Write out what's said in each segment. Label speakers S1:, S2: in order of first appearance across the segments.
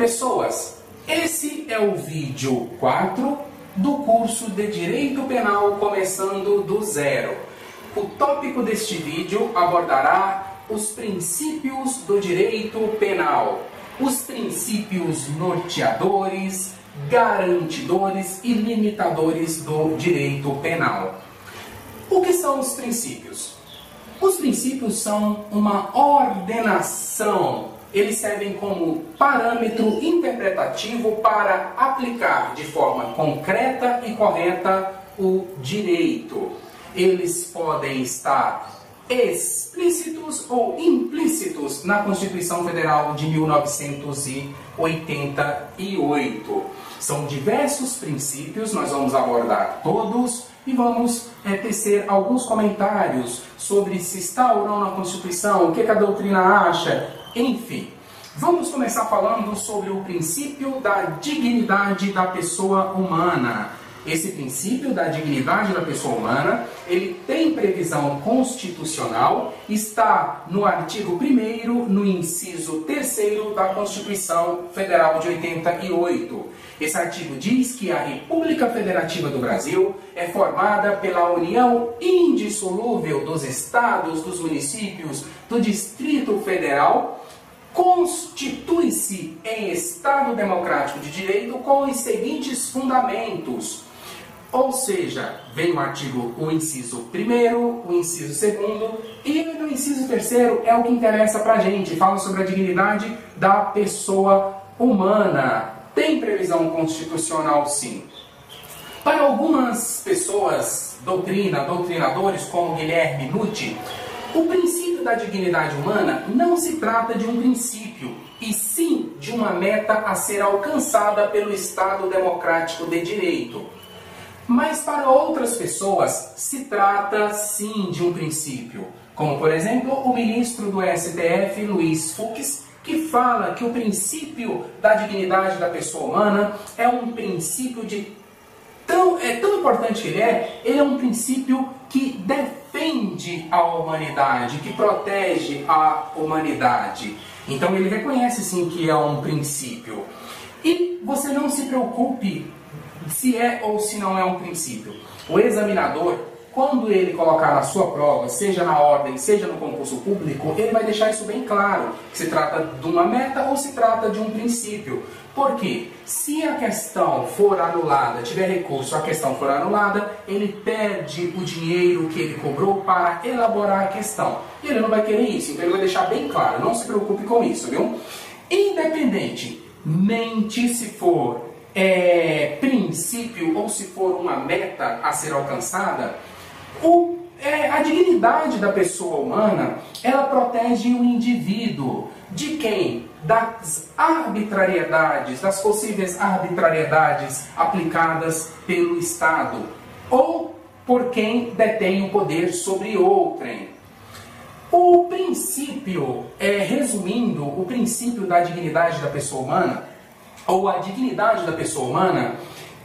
S1: Pessoas, esse é o vídeo 4 do curso de Direito Penal começando do zero. O tópico deste vídeo abordará os princípios do direito penal, os princípios norteadores, garantidores e limitadores do direito penal. O que são os princípios? Os princípios são uma ordenação eles servem como parâmetro interpretativo para aplicar de forma concreta e correta o direito. Eles podem estar explícitos ou implícitos na Constituição Federal de 1988. São diversos princípios, nós vamos abordar todos e vamos é, tecer alguns comentários sobre se está ou não na Constituição, o que, que a doutrina acha, enfim. Vamos começar falando sobre o princípio da dignidade da pessoa humana. Esse princípio da dignidade da pessoa humana, ele tem previsão constitucional, está no artigo 1 no inciso 3 da Constituição Federal de 88. Esse artigo diz que a República Federativa do Brasil é formada pela união indissolúvel dos estados, dos municípios, do Distrito Federal, constitui-se em Estado Democrático de Direito com os seguintes fundamentos ou seja, vem o artigo, o inciso primeiro, o inciso segundo e no inciso terceiro é o que interessa para a gente. Fala sobre a dignidade da pessoa humana. Tem previsão constitucional, sim. Para algumas pessoas, doutrina, doutrinadores como Guilherme Nutti, o princípio da dignidade humana não se trata de um princípio, e sim de uma meta a ser alcançada pelo Estado democrático de direito. Mas para outras pessoas se trata sim de um princípio, como por exemplo o ministro do STF, Luiz Fux, que fala que o princípio da dignidade da pessoa humana é um princípio de tão, é tão importante que ele é, ele é um princípio que defende a humanidade, que protege a humanidade. Então ele reconhece sim que é um princípio. E você não se preocupe se é ou se não é um princípio. O examinador, quando ele colocar na sua prova, seja na ordem, seja no concurso público, ele vai deixar isso bem claro, que se trata de uma meta ou se trata de um princípio. Porque se a questão for anulada, tiver recurso, a questão for anulada, ele perde o dinheiro que ele cobrou para elaborar a questão. E ele não vai querer isso, então ele vai deixar bem claro, não se preocupe com isso, viu? Independente, mente se for é, princípio ou se for uma meta a ser alcançada, o, é, a dignidade da pessoa humana ela protege o indivíduo de quem? Das arbitrariedades, das possíveis arbitrariedades aplicadas pelo Estado ou por quem detém o poder sobre outrem. O princípio, é, resumindo, o princípio da dignidade da pessoa humana ou a dignidade da pessoa humana,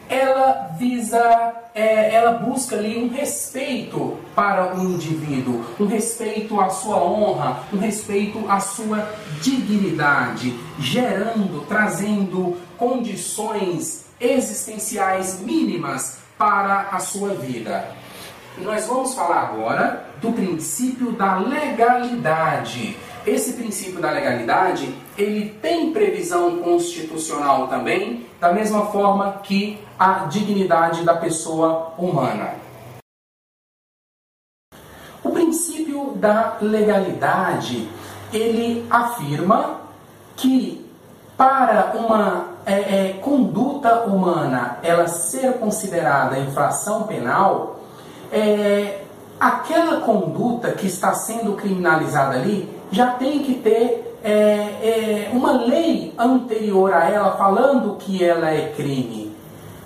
S1: ela visa, é, ela busca ali um respeito para o indivíduo, um respeito à sua honra, um respeito à sua dignidade, gerando, trazendo condições existenciais mínimas para a sua vida. E nós vamos falar agora do princípio da legalidade. Esse princípio da legalidade, ele tem previsão constitucional também, da mesma forma que a dignidade da pessoa humana. O princípio da legalidade, ele afirma que para uma é, é, conduta humana ela ser considerada infração penal, é, aquela conduta que está sendo criminalizada ali já tem que ter é, é, uma lei anterior a ela falando que ela é crime.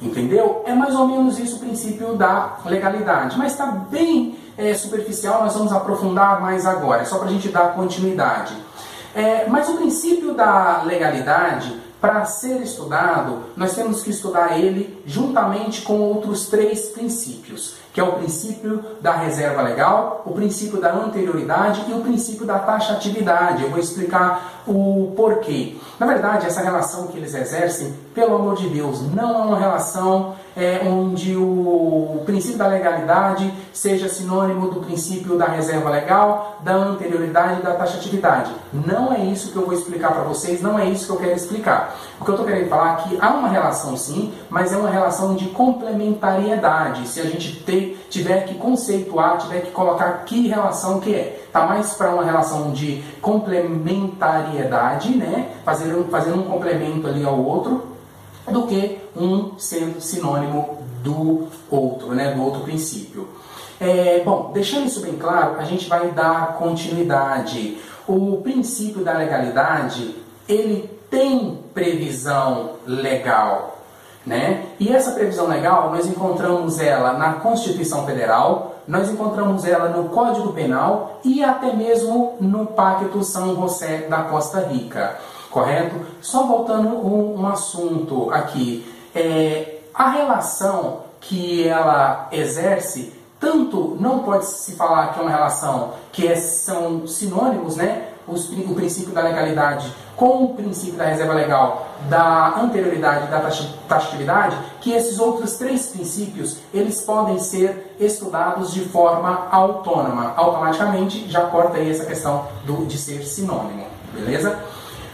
S1: Entendeu? É mais ou menos isso o princípio da legalidade. Mas está bem é, superficial, nós vamos aprofundar mais agora, só para a gente dar continuidade. É, mas o princípio da legalidade para ser estudado, nós temos que estudar ele juntamente com outros três princípios, que é o princípio da reserva legal, o princípio da anterioridade e o princípio da taxatividade. Eu vou explicar o porquê. Na verdade, essa relação que eles exercem, pelo amor de Deus, não é uma relação é, onde o princípio da legalidade seja sinônimo do princípio da reserva legal, da anterioridade e da taxatividade. Não é isso que eu vou explicar para vocês, não é isso que eu quero explicar. O que eu estou querendo falar é que há uma relação sim, mas é uma relação de complementariedade. Se a gente ter, tiver que conceituar, tiver que colocar que relação que é. Está mais para uma relação de complementariedade, né? Fazendo, fazendo um complemento ali ao outro, do que um sendo sinônimo do outro, né, do outro princípio. É, bom, deixando isso bem claro, a gente vai dar continuidade. O princípio da legalidade, ele tem previsão legal, né? E essa previsão legal, nós encontramos ela na Constituição Federal, nós encontramos ela no Código Penal e até mesmo no Pacto São José da Costa Rica correto? Só voltando um, um assunto aqui, é, a relação que ela exerce, tanto não pode se falar que é uma relação que é, são sinônimos, né? Os, o princípio da legalidade com o princípio da reserva legal, da anterioridade e da taxatividade, que esses outros três princípios eles podem ser estudados de forma autônoma. Automaticamente já corta aí essa questão do, de ser sinônimo, beleza?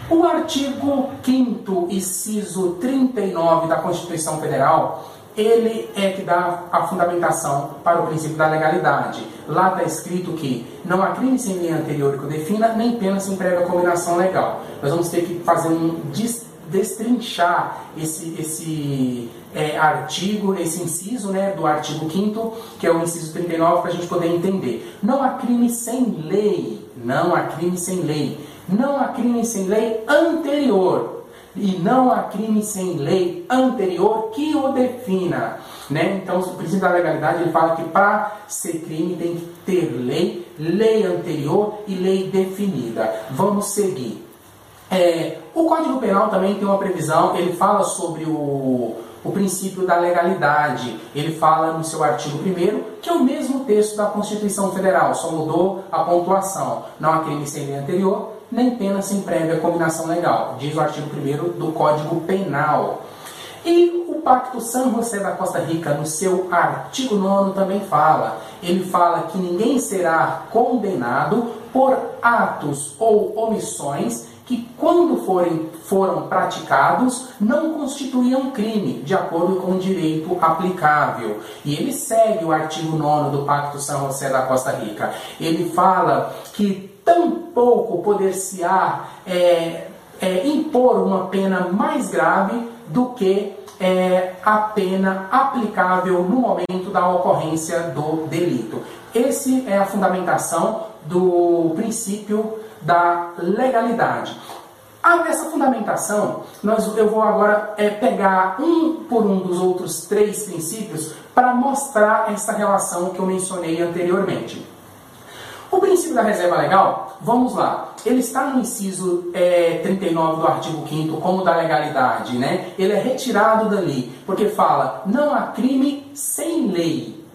S1: O artigo 5 inciso 39 da Constituição Federal, ele é que dá a fundamentação para o princípio da legalidade. Lá está escrito que não há crime sem lei anterior que o defina, nem pena sem prévia combinação legal. Nós vamos ter que fazer um destrinchar esse, esse é, artigo, esse inciso né, do artigo 5 que é o inciso 39, para a gente poder entender. Não há crime sem lei, não há crime sem lei não há crime sem lei anterior. E não há crime sem lei anterior que o defina. Né? Então, o princípio da legalidade ele fala que para ser crime tem que ter lei, lei anterior e lei definida. Vamos seguir. É, o Código Penal também tem uma previsão, ele fala sobre o, o princípio da legalidade. Ele fala no seu artigo 1 que é o mesmo texto da Constituição Federal, só mudou a pontuação. Não há crime sem lei anterior, nem pena sem prévia combinação legal, diz o artigo 1 do Código Penal. E o Pacto São José da Costa Rica, no seu artigo 9, também fala. Ele fala que ninguém será condenado por atos ou omissões que, quando forem, foram praticados, não constituíam crime, de acordo com o direito aplicável. E ele segue o artigo 9 do Pacto São José da Costa Rica. Ele fala que tampouco poder-se-á é, é, impor uma pena mais grave do que é, a pena aplicável no momento da ocorrência do delito. Esse é a fundamentação do princípio da legalidade. Ah, nessa fundamentação, nós, eu vou agora é, pegar um por um dos outros três princípios para mostrar essa relação que eu mencionei anteriormente. O princípio da reserva legal, vamos lá, ele está no inciso é, 39 do artigo 5 como da legalidade, né? Ele é retirado dali, porque fala, não há crime sem lei.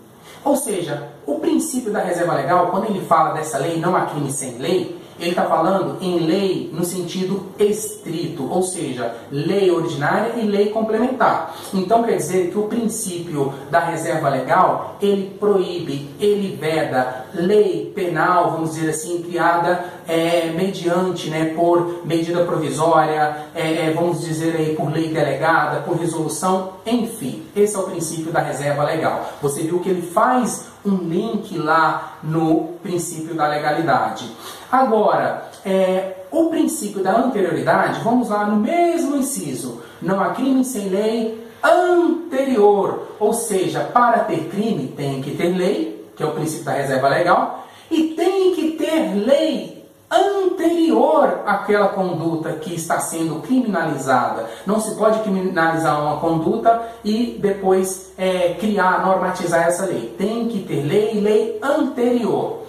S1: Ou seja, o princípio da reserva legal, quando ele fala dessa lei, não há crime sem lei, ele está falando em lei no sentido estrito, ou seja, lei ordinária e lei complementar. Então quer dizer que o princípio da reserva legal, ele proíbe, ele veda lei penal, vamos dizer assim, criada é, mediante, né, por medida provisória, é, é, vamos dizer aí por lei delegada, por resolução, enfim. Esse é o princípio da reserva legal. Você viu que ele faz um link lá no princípio da legalidade. Agora, é, o princípio da anterioridade, vamos lá no mesmo inciso. Não há crime sem lei anterior. Ou seja, para ter crime tem que ter lei, que é o princípio da reserva legal, e tem que ter lei anterior àquela conduta que está sendo criminalizada. Não se pode criminalizar uma conduta e depois é, criar, normatizar essa lei. Tem que ter lei, lei anterior.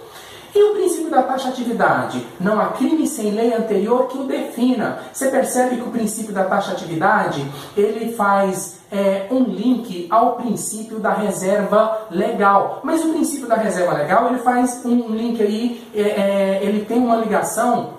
S1: E o princípio da taxatividade? Não há crime sem lei anterior que o defina. Você percebe que o princípio da taxatividade ele faz é, um link ao princípio da reserva legal. Mas o princípio da reserva legal ele faz um link aí, é, é, ele tem uma ligação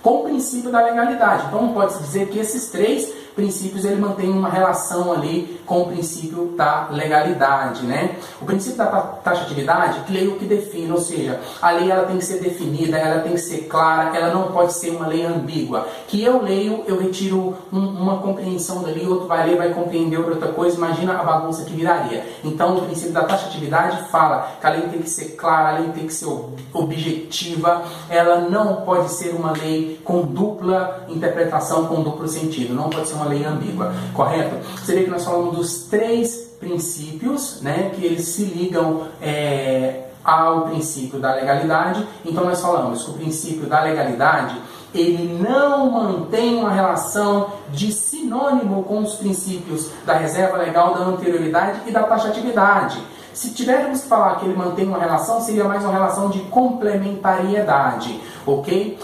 S1: com o princípio da legalidade. Então pode-se dizer que esses três princípios ele mantém uma relação ali com o princípio da legalidade, né? O princípio da taxatividade, que lei o que define, ou seja, a lei ela tem que ser definida, ela tem que ser clara, ela não pode ser uma lei ambígua. Que eu leio, eu retiro um, uma compreensão dali, outro vai ler, vai compreender outra coisa, imagina a bagunça que viraria. Então, o princípio da taxatividade fala que a lei tem que ser clara, a lei tem que ser objetiva, ela não pode ser uma lei com dupla interpretação, com duplo sentido, não pode ser uma lei ambígua, correto? Você vê que nós falamos dos três princípios, né, que eles se ligam é, ao princípio da legalidade. Então nós falamos que o princípio da legalidade ele não mantém uma relação de sinônimo com os princípios da reserva legal, da anterioridade e da taxatividade. Se tivéssemos que falar que ele mantém uma relação, seria mais uma relação de complementariedade, ok?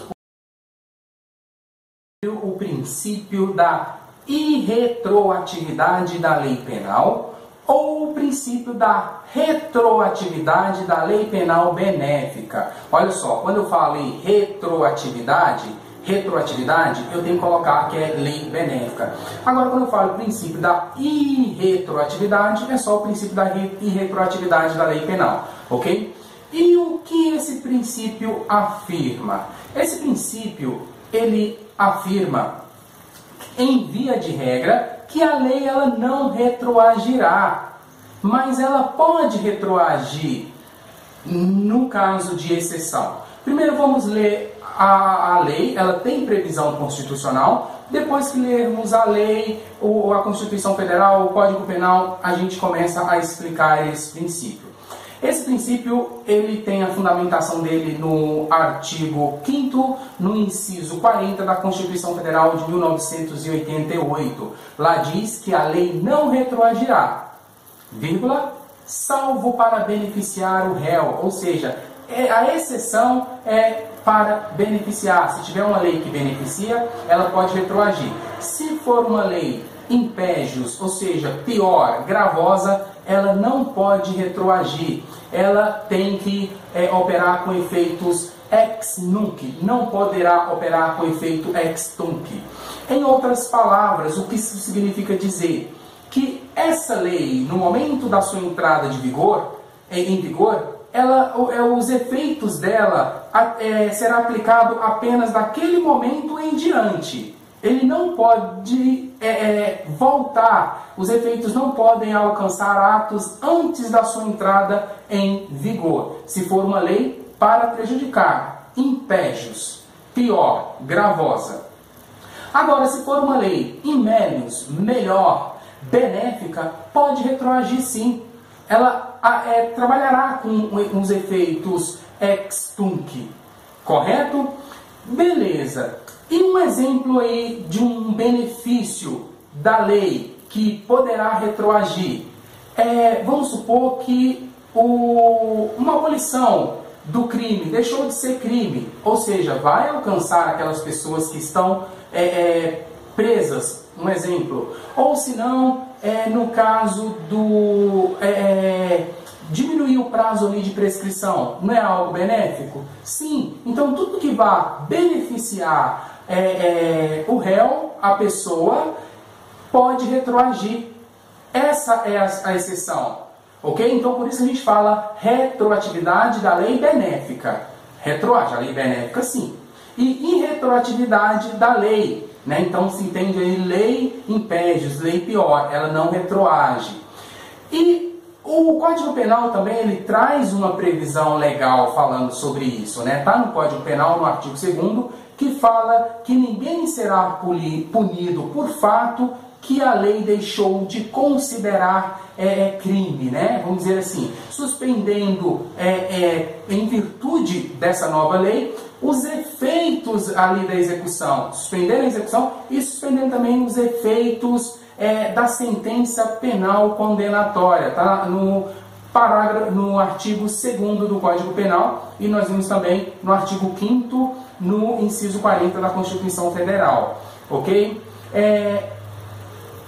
S1: O princípio da irretroatividade da lei penal ou o princípio da retroatividade da lei penal benéfica. Olha só, quando eu falo em retroatividade, retroatividade, eu tenho que colocar que é lei benéfica. Agora, quando eu falo princípio da irretroatividade, é só o princípio da irretroatividade da lei penal, ok? E o que esse princípio afirma? Esse princípio, ele afirma em via de regra, que a lei ela não retroagirá, mas ela pode retroagir no caso de exceção. Primeiro vamos ler a, a lei, ela tem previsão constitucional. Depois que lermos a lei, ou a Constituição Federal, o Código Penal, a gente começa a explicar esse princípio. Esse princípio ele tem a fundamentação dele no artigo 5 no inciso 40 da Constituição Federal de 1988. Lá diz que a lei não retroagirá, vírgula, salvo para beneficiar o réu, ou seja, é, a exceção é para beneficiar. Se tiver uma lei que beneficia, ela pode retroagir. Se for uma lei impégios, ou seja, pior, gravosa, ela não pode retroagir. Ela tem que é, operar com efeitos ex nunc, não poderá operar com efeito ex tunc. Em outras palavras, o que isso significa dizer? Que essa lei, no momento da sua entrada de vigor, é, em vigor, ela, é, os efeitos dela é, será aplicado apenas daquele momento em diante ele não pode é, é, voltar, os efeitos não podem alcançar atos antes da sua entrada em vigor, se for uma lei para prejudicar, impégios, pior, gravosa. Agora, se for uma lei in melius, melhor, benéfica, pode retroagir sim. Ela é, trabalhará com os efeitos ex tunc, correto? Beleza. E um exemplo aí de um benefício da lei que poderá retroagir. É, vamos supor que o, uma abolição do crime deixou de ser crime, ou seja, vai alcançar aquelas pessoas que estão é, é, presas, um exemplo. Ou se não, é, no caso do é, é, diminuir o prazo ali de prescrição, não é algo benéfico? Sim. Então tudo que vá beneficiar é, é, o réu, a pessoa, pode retroagir. Essa é a, a exceção. Ok? Então por isso a gente fala retroatividade da lei benéfica. Retroage, a lei benéfica sim. E irretroatividade da lei. Né? Então se entende aí lei impédios, lei pior, ela não retroage. E o Código Penal também ele traz uma previsão legal falando sobre isso. Está né? Tá no Código Penal, no artigo 2 que fala que ninguém será punido por fato que a lei deixou de considerar é, é, crime, né? Vamos dizer assim, suspendendo é, é, em virtude dessa nova lei os efeitos ali da execução, suspendendo a execução e suspendendo também os efeitos é, da sentença penal condenatória, tá? No parágrafo, no artigo 2 do Código Penal e nós vimos também no artigo 5 no inciso 40 da Constituição Federal. Ok? É,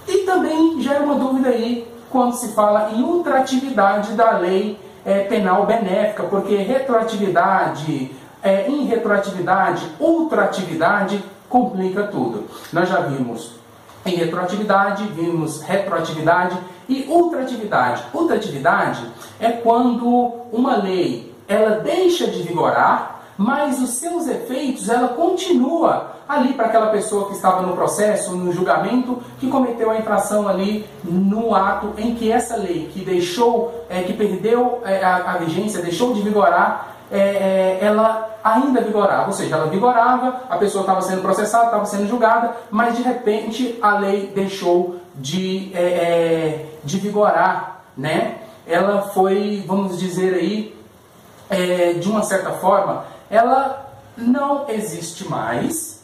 S1: e também gera uma dúvida aí quando se fala em ultratividade da lei é, penal benéfica, porque retroatividade, é, em retroatividade, ultratividade complica tudo. Nós já vimos em retroatividade, vimos retroatividade e ultratividade. Ultratividade é quando uma lei ela deixa de vigorar, mas os seus efeitos ela continua ali para aquela pessoa que estava no processo, no julgamento, que cometeu a infração ali no ato em que essa lei que deixou, é, que perdeu é, a, a, vigência, deixou de vigorar, é, é, ela ainda vigorava, ou seja, ela vigorava, a pessoa estava sendo processada, estava sendo julgada, mas de repente a lei deixou de, é, é, de vigorar, né? Ela foi, vamos dizer aí, de uma certa forma, ela não existe mais,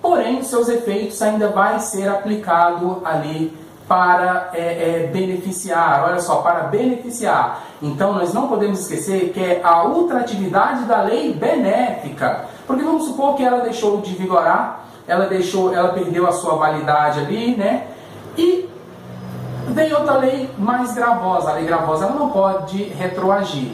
S1: porém seus efeitos ainda vai ser aplicado ali para é, é, beneficiar, olha só, para beneficiar. Então nós não podemos esquecer que é a ultratividade da lei benéfica, porque vamos supor que ela deixou de vigorar, ela deixou, ela perdeu a sua validade ali, né? E veio outra lei mais gravosa, a lei gravosa ela não pode retroagir.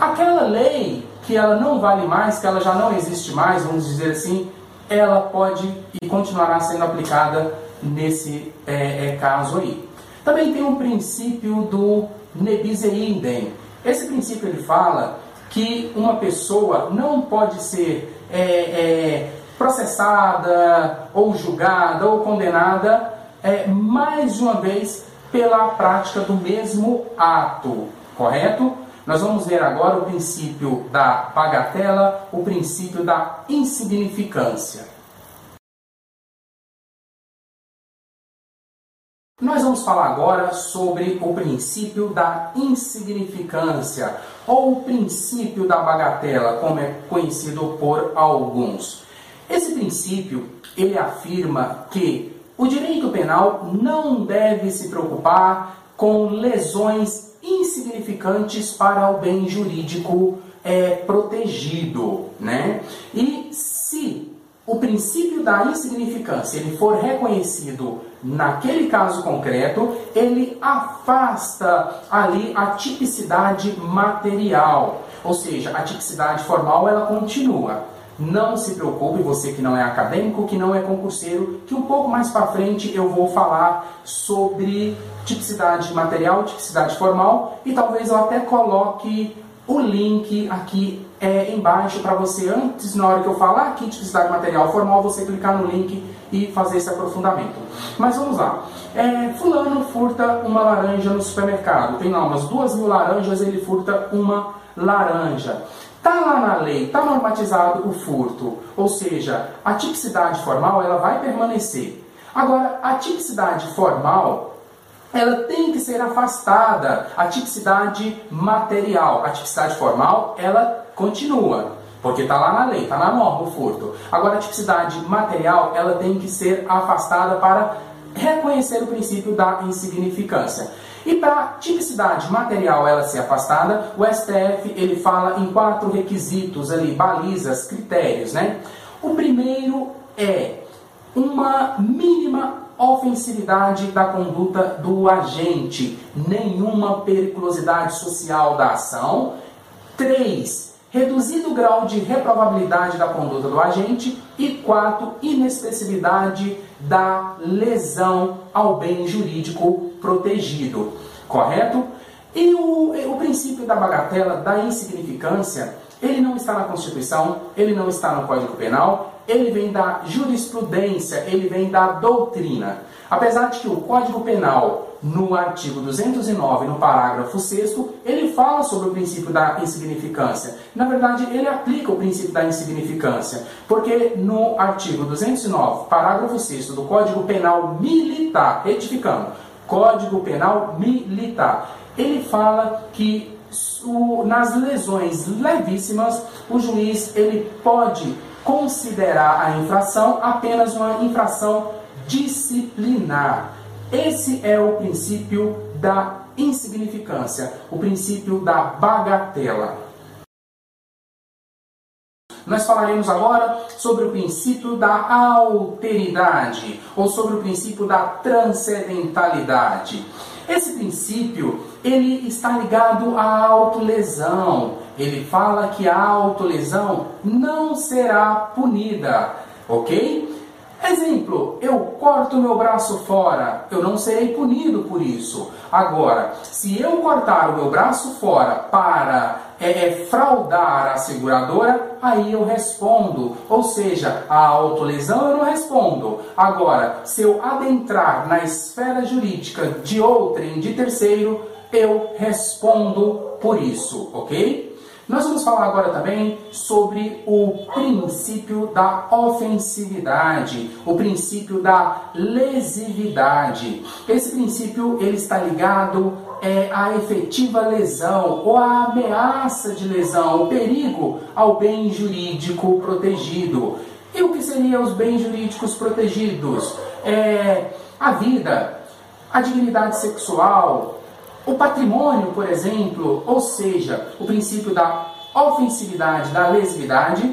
S1: Aquela lei que ela não vale mais, que ela já não existe mais, vamos dizer assim, ela pode e continuará sendo aplicada nesse é, é, caso aí. Também tem um princípio do nebise idem. Esse princípio ele fala que uma pessoa não pode ser é, é processada ou julgada ou condenada é, mais de uma vez pela prática do mesmo ato, correto? Nós vamos ver agora o princípio da bagatela, o princípio da insignificância. Nós vamos falar agora sobre o princípio da insignificância, ou o princípio da bagatela, como é conhecido por alguns. Esse princípio, ele afirma que o direito penal não deve se preocupar com lesões insignificantes para o bem jurídico é, protegido, né? E se o princípio da insignificância ele for reconhecido naquele caso concreto, ele afasta ali a tipicidade material, ou seja, a tipicidade formal ela continua. Não se preocupe, você que não é acadêmico, que não é concurseiro, que um pouco mais para frente eu vou falar sobre tipicidade material, tipicidade formal e talvez eu até coloque o link aqui é, embaixo para você, antes, na hora que eu falar aqui tipicidade material formal, você clicar no link e fazer esse aprofundamento. Mas vamos lá. É, fulano furta uma laranja no supermercado. Tem lá umas duas mil laranjas, ele furta uma laranja. Está lá na lei, está normatizado o furto, ou seja, a tipicidade formal ela vai permanecer. Agora, a tipicidade formal ela tem que ser afastada. A tipicidade material, a tipicidade formal, ela continua. Porque está lá na lei, está na norma o furto. Agora, a tipicidade material, ela tem que ser afastada para reconhecer o princípio da insignificância. E para tipicidade material ela ser afastada, o STF ele fala em quatro requisitos ali, balizas, critérios, né? O primeiro é uma mínima ofensividade da conduta do agente, nenhuma periculosidade social da ação. 3. Reduzido o grau de reprovabilidade da conduta do agente. E 4. Inexpressividade da lesão ao bem jurídico protegido. Correto? E o, o princípio da bagatela, da insignificância, ele não está na Constituição, ele não está no Código Penal, ele vem da jurisprudência, ele vem da doutrina. Apesar de que o Código Penal, no artigo 209, no parágrafo 6 ele fala sobre o princípio da insignificância. Na verdade, ele aplica o princípio da insignificância, porque no artigo 209, parágrafo 6 do Código Penal Militar, retificando, Código Penal Militar, ele fala que nas lesões levíssimas, o juiz ele pode considerar a infração apenas uma infração disciplinar. Esse é o princípio da insignificância, o princípio da bagatela. Nós falaremos agora sobre o princípio da alteridade ou sobre o princípio da transcendentalidade. Esse princípio, ele está ligado à autolesão. Ele fala que a autolesão não será punida, ok? Exemplo, eu corto meu braço fora, eu não serei punido por isso. Agora, se eu cortar o meu braço fora para é, é, fraudar a seguradora, aí eu respondo. Ou seja, a autolesão eu não respondo. Agora, se eu adentrar na esfera jurídica de outrem, de terceiro, eu respondo por isso, ok? Nós vamos falar agora também sobre o princípio da ofensividade, o princípio da lesividade. Esse princípio ele está ligado é, à efetiva lesão ou à ameaça de lesão, o perigo ao bem jurídico protegido. E o que seriam os bens jurídicos protegidos? É, a vida, a dignidade sexual, o patrimônio, por exemplo, ou seja, o princípio da ofensividade, da lesividade,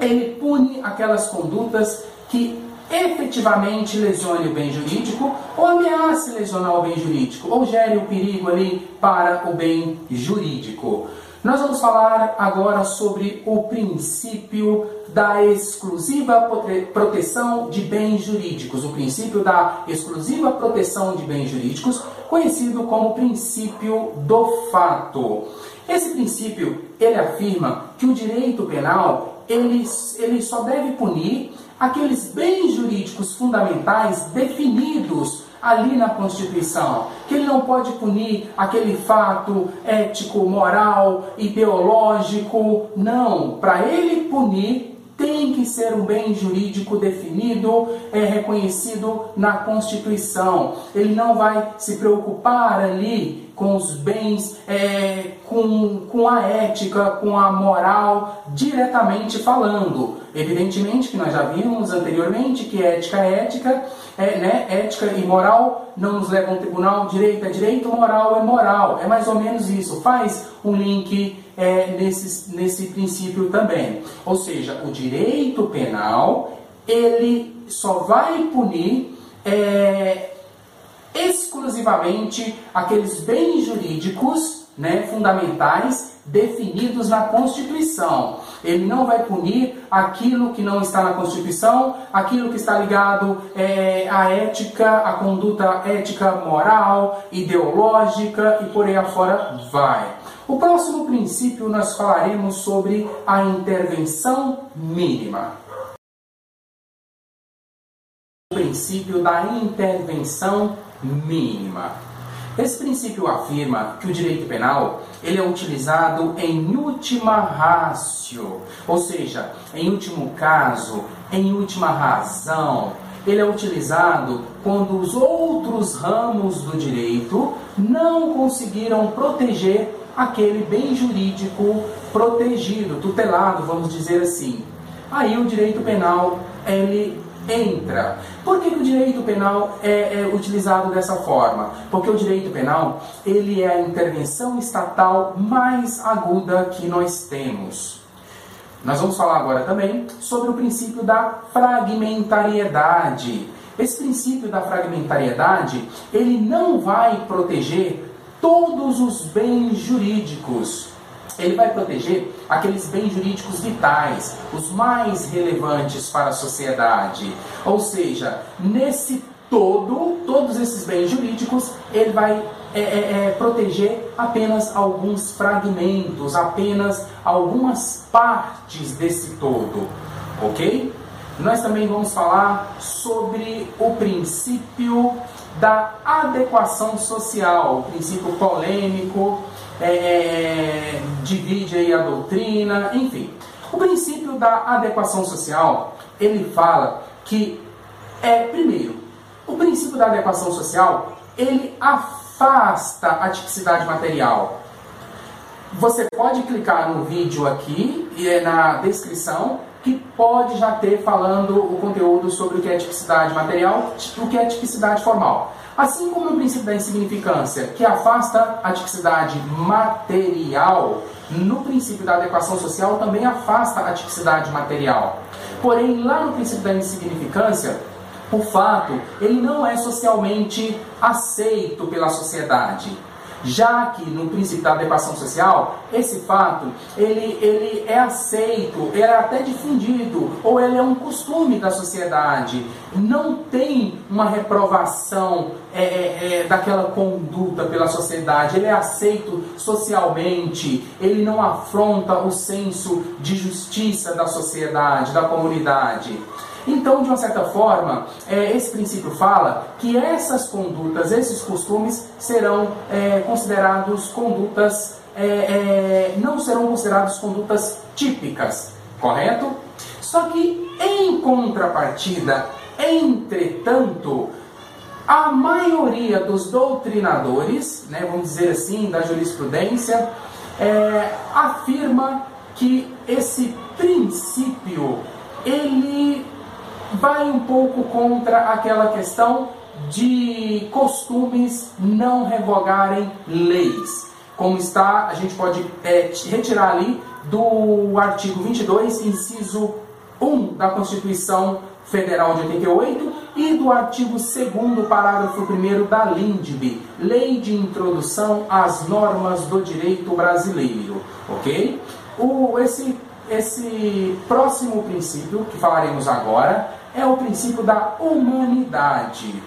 S1: ele pune aquelas condutas que efetivamente lesione o bem jurídico ou ameace lesionar o bem jurídico ou gere o perigo ali para o bem jurídico. Nós vamos falar agora sobre o princípio da exclusiva proteção de bens jurídicos, o princípio da exclusiva proteção de bens jurídicos, conhecido como princípio do fato. Esse princípio, ele afirma que o direito penal, ele, ele só deve punir aqueles bens jurídicos fundamentais definidos ali na Constituição, que ele não pode punir aquele fato ético, moral, ideológico, não. Para ele punir, tem que ser um bem jurídico definido, é, reconhecido na Constituição. Ele não vai se preocupar ali com os bens, é, com, com a ética, com a moral, diretamente falando. Evidentemente que nós já vimos anteriormente que ética é ética, é, né? ética e moral não nos levam ao tribunal, direito é direito, moral é moral. É mais ou menos isso. Faz um link é, nesse, nesse princípio também. Ou seja, o direito penal ele só vai punir é, exclusivamente aqueles bens jurídicos né, fundamentais definidos na Constituição. Ele não vai punir aquilo que não está na Constituição, aquilo que está ligado é, à ética, à conduta ética, moral, ideológica e por aí afora vai. O próximo princípio nós falaremos sobre a intervenção mínima. O princípio da intervenção mínima. Esse princípio afirma que o direito penal ele é utilizado em última ratio, ou seja, em último caso, em última razão. Ele é utilizado quando os outros ramos do direito não conseguiram proteger aquele bem jurídico protegido, tutelado, vamos dizer assim. Aí o direito penal ele entra. Por que, o direito penal é, é, utilizado dessa forma? Porque o direito penal ele é a intervenção estatal mais aguda que nós temos. Nós vamos falar agora também sobre o princípio da fragmentariedade. Esse princípio da fragmentariedade, ele não vai proteger todos os bens jurídicos. Ele vai proteger aqueles bens jurídicos vitais, os mais relevantes para a sociedade. Ou seja, nesse todo, todos esses bens jurídicos, ele vai é, é, é, proteger apenas alguns fragmentos, apenas algumas partes desse todo, ok? Nós também vamos falar sobre o princípio da adequação social, o princípio polêmico, é, divide aí a doutrina, enfim. O princípio da adequação social, ele fala que, é, primeiro, o princípio da adequação social, ele afasta a tipicidade material. Você pode clicar no vídeo aqui e é na descrição que pode já ter falando o conteúdo sobre o que é tipicidade material e o que é tipicidade formal. Assim como no princípio da insignificância, que afasta a tipicidade material, no princípio da adequação social também afasta a tipicidade material. Porém, lá no princípio da insignificância, o fato ele não é socialmente aceito pela sociedade já que no princípio da adequação social, esse fato ele, ele é aceito, é até difundido, ou ele é um costume da sociedade. Não tem uma reprovação é, é, é, daquela conduta pela sociedade, ele é aceito socialmente, ele não afronta o senso de justiça da sociedade, da comunidade. Então, de uma certa forma, é, esse princípio fala que essas condutas, esses costumes serão é, considerados condutas, é, é, não serão considerados condutas típicas, correto? Só que, em contrapartida, entretanto, a maioria dos doutrinadores, né, vamos dizer assim, da jurisprudência, é, afirma que esse princípio ele vai um pouco contra aquela questão de costumes não revogarem leis. Como está, a gente pode é, retirar ali do artigo 22, inciso 1 da Constituição Federal de 88 e do artigo 2 parágrafo 1 da LINDB, Lei de Introdução às Normas do Direito Brasileiro, ok? O, esse, esse próximo princípio que falaremos agora é o princípio da humanidade.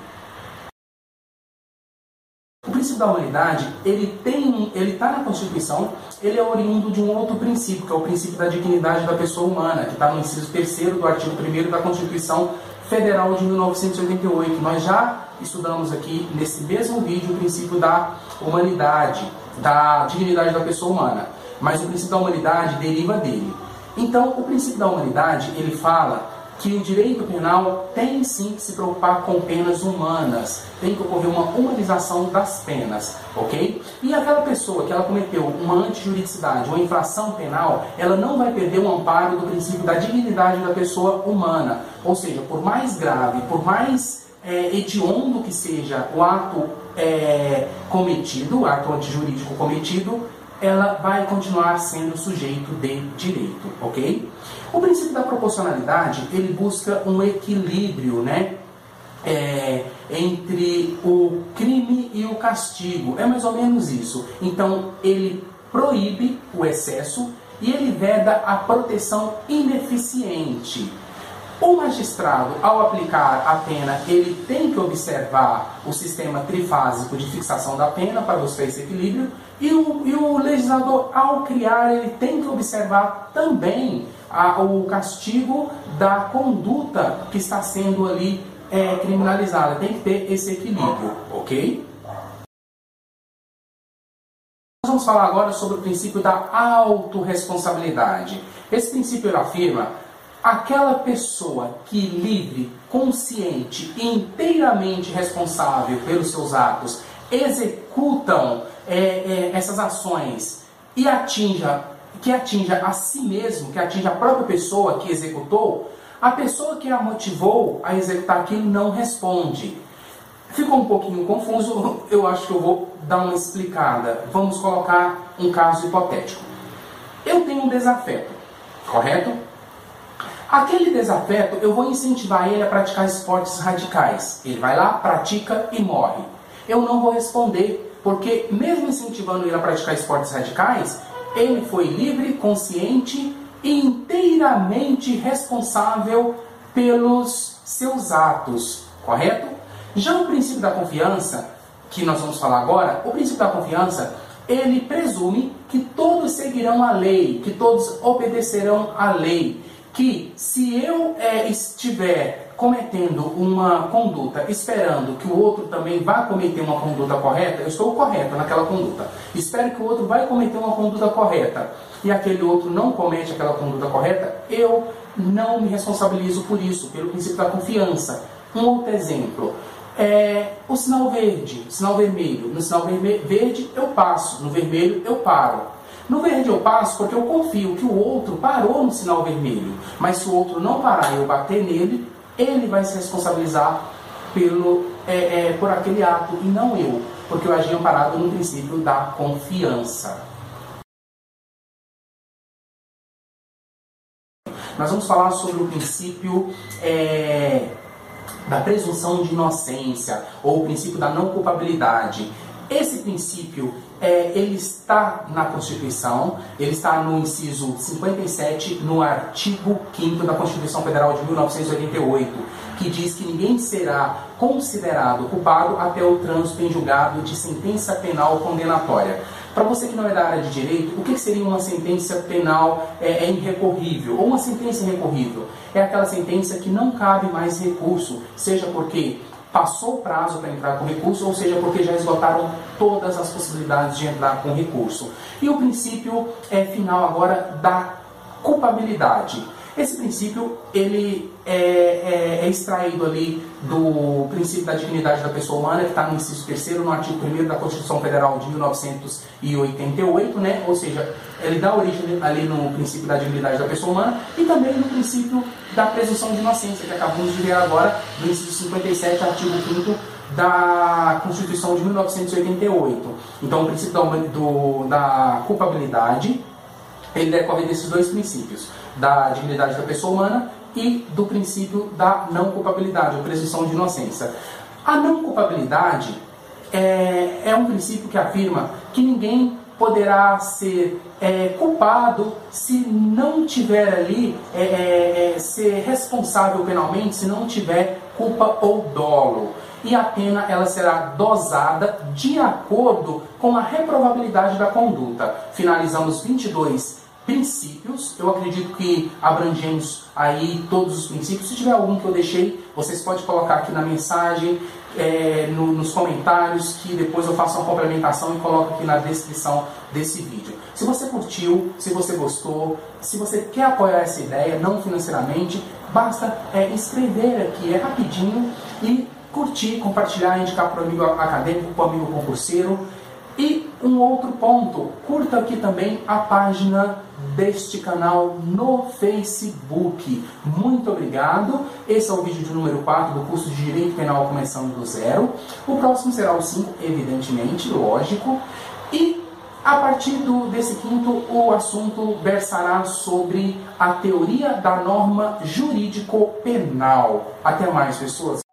S1: O princípio da humanidade, ele tem, ele está na Constituição, ele é oriundo de um outro princípio, que é o princípio da dignidade da pessoa humana, que está no inciso 3 do artigo 1 da Constituição Federal de 1988. Nós já estudamos aqui, nesse mesmo vídeo, o princípio da humanidade, da dignidade da pessoa humana. Mas o princípio da humanidade deriva dele. Então, o princípio da humanidade, ele fala que o direito penal tem sim que se preocupar com penas humanas, tem que ocorrer uma humanização das penas, ok? E aquela pessoa que ela cometeu uma antijuridicidade, uma infração penal, ela não vai perder o amparo do princípio da dignidade da pessoa humana, ou seja, por mais grave, por mais é, hediondo que seja o ato é, cometido, o ato antijurídico cometido, ela vai continuar sendo sujeito de direito, ok? O princípio da proporcionalidade, ele busca um equilíbrio, né? É, entre o crime e o castigo. É mais ou menos isso. Então, ele proíbe o excesso e ele veda a proteção ineficiente. O magistrado, ao aplicar a pena, ele tem que observar o sistema trifásico de fixação da pena para buscar esse equilíbrio, e o, e o legislador, ao criar, ele tem que observar também a, o castigo da conduta que está sendo ali é, criminalizada. Tem que ter esse equilíbrio, ok? Nós vamos falar agora sobre o princípio da autorresponsabilidade. Esse princípio afirma aquela pessoa que livre, consciente e inteiramente responsável pelos seus atos executam é, é, essas ações e atinja, que atinja a si mesmo, que atinja a própria pessoa que executou, a pessoa que a motivou a executar aquilo não responde. Ficou um pouquinho confuso, eu acho que eu vou dar uma explicada. Vamos colocar um caso hipotético. Eu tenho um desafeto, correto? Aquele desafeto, eu vou incentivar ele a praticar esportes radicais. Ele vai lá, pratica e morre. Eu não vou responder, porque mesmo incentivando ele a praticar esportes radicais, ele foi livre, consciente e inteiramente responsável pelos seus atos, correto? Já o princípio da confiança, que nós vamos falar agora, o princípio da confiança, ele presume que todos seguirão a lei, que todos obedecerão à lei que se eu é, estiver cometendo uma conduta esperando que o outro também vá cometer uma conduta correta, eu estou correto naquela conduta. Espero que o outro vai cometer uma conduta correta e aquele outro não comete aquela conduta correta, eu não me responsabilizo por isso, pelo princípio da confiança. Um outro exemplo é o sinal verde, sinal vermelho. No sinal verde eu passo, no vermelho eu paro. No verde eu passo porque eu confio que o outro parou no sinal vermelho. Mas se o outro não parar e eu bater nele, ele vai se responsabilizar pelo, é, é, por aquele ato e não eu, porque eu agi amparado no princípio da confiança. Nós vamos falar sobre o princípio é, da presunção de inocência ou o princípio da não culpabilidade. Esse princípio é, ele está na Constituição, ele está no inciso 57, no artigo 5 da Constituição Federal de 1988, que diz que ninguém será considerado culpado até o trânsito em julgado de sentença penal condenatória. Para você que não é da área de direito, o que seria uma sentença penal é, é irrecorrível? Ou uma sentença irrecorrível? É aquela sentença que não cabe mais recurso, seja porque passou o prazo para entrar com recurso, ou seja, porque já esgotaram todas as possibilidades de entrar com recurso. E o princípio é final agora da culpabilidade. Esse princípio ele é, é, é, extraído ali do princípio da dignidade da pessoa humana, que está no inciso 3 no artigo 1 da Constituição Federal de 1988, né? ou seja, ele dá origem ali no princípio da dignidade da pessoa humana e também no princípio da presunção de inocência, que acabamos de ver agora, no inciso 57, artigo 5 da Constituição de 1988. Então, o princípio da, do, da culpabilidade ele decorre desses dois princípios, da dignidade da pessoa humana e do princípio da não culpabilidade, ou presunção de inocência. A não culpabilidade é, é um princípio que afirma que ninguém poderá ser é, culpado se não tiver ali, é, é, é ser responsável penalmente, se não tiver culpa ou dolo. E a pena ela será dosada de acordo com a reprovabilidade da conduta. Finalizamos 22 princípios. Eu acredito que abrangemos aí todos os princípios. Se tiver algum que eu deixei, vocês podem colocar aqui na mensagem, é, no, nos comentários, que depois eu faço uma complementação e coloco aqui na descrição desse vídeo. Se você curtiu, se você gostou, se você quer apoiar essa ideia, não financeiramente, basta é, escrever aqui, é rapidinho, e curtir, compartilhar, indicar para o amigo acadêmico, para o amigo concurseiro. E um outro ponto, curta aqui também a página deste canal no Facebook. Muito obrigado. Esse é o vídeo de número 4 do curso de Direito Penal começando do zero. O próximo será o 5, evidentemente, lógico. E a partir do, desse quinto, o assunto versará sobre a teoria da norma jurídico-penal. Até mais, pessoas.